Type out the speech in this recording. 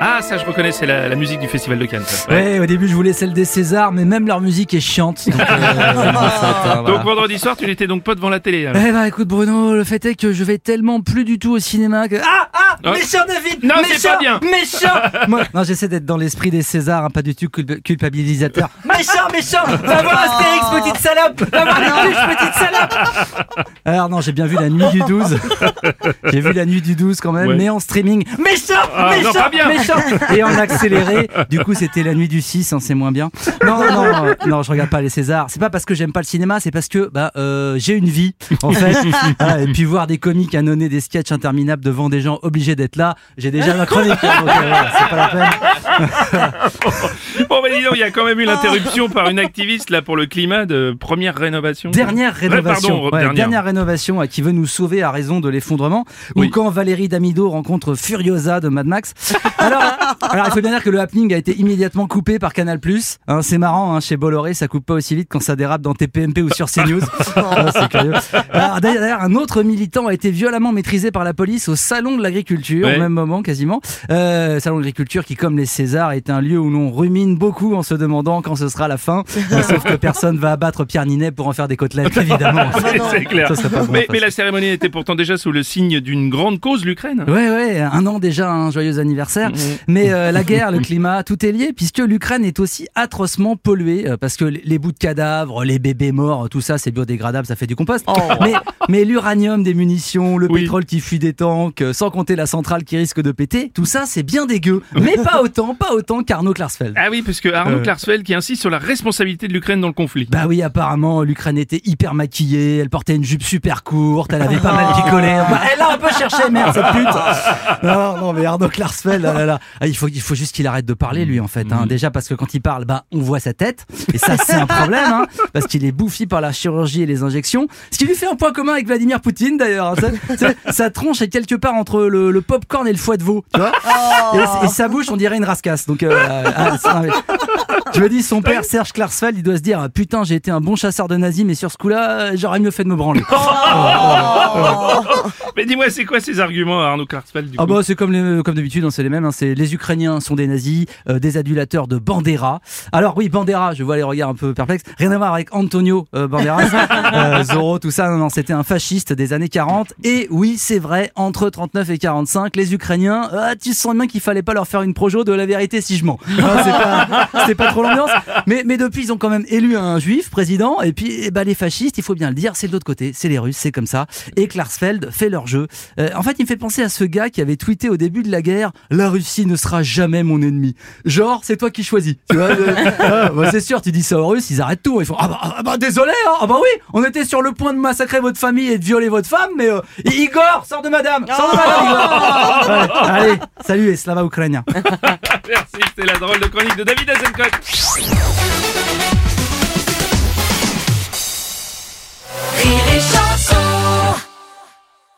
Ah, ça je reconnais, c'est la, la musique du Festival de Cannes. ça. Ouais. Ouais, au début je voulais celle des Césars, mais même leur musique est chiante. Donc, euh, euh, Donc vendredi soir, tu n'étais donc pas devant la télé. alors. Eh bah écoute Bruno, le fait est que je vais tellement plus du tout au cinéma que... Ah ah. Méchant David Non, c'est pas bien. Méchant Moi, Non, j'essaie d'être dans l'esprit des Césars, hein, pas du tout culp- culpabilisateur. méchant, méchant Va voir Astérix, petite salope Va voir les petite salope Alors non, j'ai bien vu la nuit du 12. j'ai vu la nuit du 12 quand même, Ouais. mais en streaming. Méchant Ah, non, Méchant pas bien. Méchant Et en accéléré. Du coup, c'était la nuit du 6, hein, c'est moins bien. Non, non, euh, non, je regarde pas les Césars. C'est pas parce que j'aime pas le cinéma, c'est parce que bah, euh, j'ai une vie, en fait. Voilà, et puis voir des comiques annonner des sketchs interminables devant des gens obligés d'être là, j'ai déjà ma chronique. hein, donc, euh, voilà, c'est pas la peine. Bon, bah dis donc, il y a quand même eu l'interruption par une activiste là pour le climat de première rénovation. Dernière Ouais, rénovation. pardon, Ouais, dernière. dernière rénovation euh, qui veut nous sauver à raison de l'effondrement. Oui. Ou quand Valérie Damido rencontre Furiosa de Mad Max. Alors, alors il faut bien dire que le happening a été immédiatement coupé par Canal+. Hein, c'est marrant, hein, chez Bolloré, ça coupe pas aussi vite quand ça dérape dans TPMP ou sur CNews. Ah, c'est curieux. Alors, D'ailleurs, d'ailleurs, un autre militant a été violemment maîtrisé par la police au salon de l'agriculture, Ouais. au même moment quasiment. Euh, salon de l'agriculture qui, comme les Césars, est un lieu où l'on rumine beaucoup en se demandant quand ce sera la fin. Euh, Sauf que personne va abattre Pierre Ninet pour en faire des côtelettes, évidemment. C'est- c'est clair. Ça serait pas bon, mais, la cérémonie était pourtant déjà sous le signe d'une grande cause, l'Ukraine. Ouais, ouais, un an déjà, un joyeux anniversaire. Mais euh, la guerre, le climat, tout est lié, puisque l'Ukraine est aussi atrocement polluée, euh, parce que les bouts de cadavres, les bébés morts, tout ça, c'est biodégradable, ça fait du compost. Mais, mais l'uranium des munitions, le Oui. pétrole qui fuit des tanks, sans compter la centrale qui risque de péter, tout ça, c'est bien dégueu. Mais pas autant, pas autant qu'Arnaud Klarsfeld. Ah oui, parce que Arnaud Euh. Klarsfeld qui insiste sur la responsabilité de l'Ukraine dans le conflit. Bah oui, apparemment, l'Ukraine était hyper maquillée, elle portait une jupe super courte, elle avait pas mal picolé. Bah, elle a un peu cherché, merde, cette pute. Non, non, mais Arnaud Klarsfeld, là, là, là. Ah, il, faut, il faut juste qu'il arrête de parler, lui, en fait. Hein. Déjà parce que quand il parle, bah, on voit sa tête. Et ça, c'est un problème, hein, parce qu'il est bouffi par la chirurgie et les injections. Ce qui lui fait un point commun avec Vladimir Poutine, d'ailleurs. hein. Sa tronche est quelque part entre le, le popcorn et le foie de veau, tu vois. Et, et sa bouche, on dirait une rascasse. Donc, euh, ah, je me dis, son père, Serge Klarsfeld, il doit se dire ah, Putain, j'ai été un bon chasseur de nazis, mais sur ce coup-là, euh, j'aurais mieux fait de me branler. Mais dis-moi, c'est quoi ces arguments, Arnaud Klarsfeld du Ah coup bah c'est comme les- comme d'habitude, hein, c'est les mêmes. hein, c'est les Ukrainiens sont des nazis, euh, des adulateurs de Bandera. Alors oui, Bandera, je vois les regards un peu perplexes. Rien à voir avec Antonio euh, Banderas, euh, Zorro, tout ça. Non, non, c'était un fasciste des années 40. Et oui, c'est vrai, entre 39 et 45, les Ukrainiens, ah, tu sens bien qu'il fallait pas leur faire une projo de la vérité si je mens. Ah, c'est pas, pas trop l'ambiance. Mais, mais depuis, ils ont quand même élu un juif président. Et puis, eh ben, les fascistes, il faut bien le dire, c'est de l'autre côté, c'est les Russes, c'est comme ça. Et Klarsfeld fait leur jeu. Euh, en fait, il me fait penser à ce gars qui avait tweeté au début de la guerre La Russie ne sera jamais mon ennemi. Genre, c'est toi qui choisis. Tu vois, euh, ah, bah, c'est sûr, tu dis ça aux Russes, ils arrêtent tout. Ils font Ah bah, ah bah, désolé, hein. ah bah oui, on était sur le point de massacrer votre famille et de violer votre femme, mais euh, Igor, sors de madame Sors de madame, Igor Allez, allez, salut et slava ukrainien. Merci, c'était la drôle de chronique de David Azencott.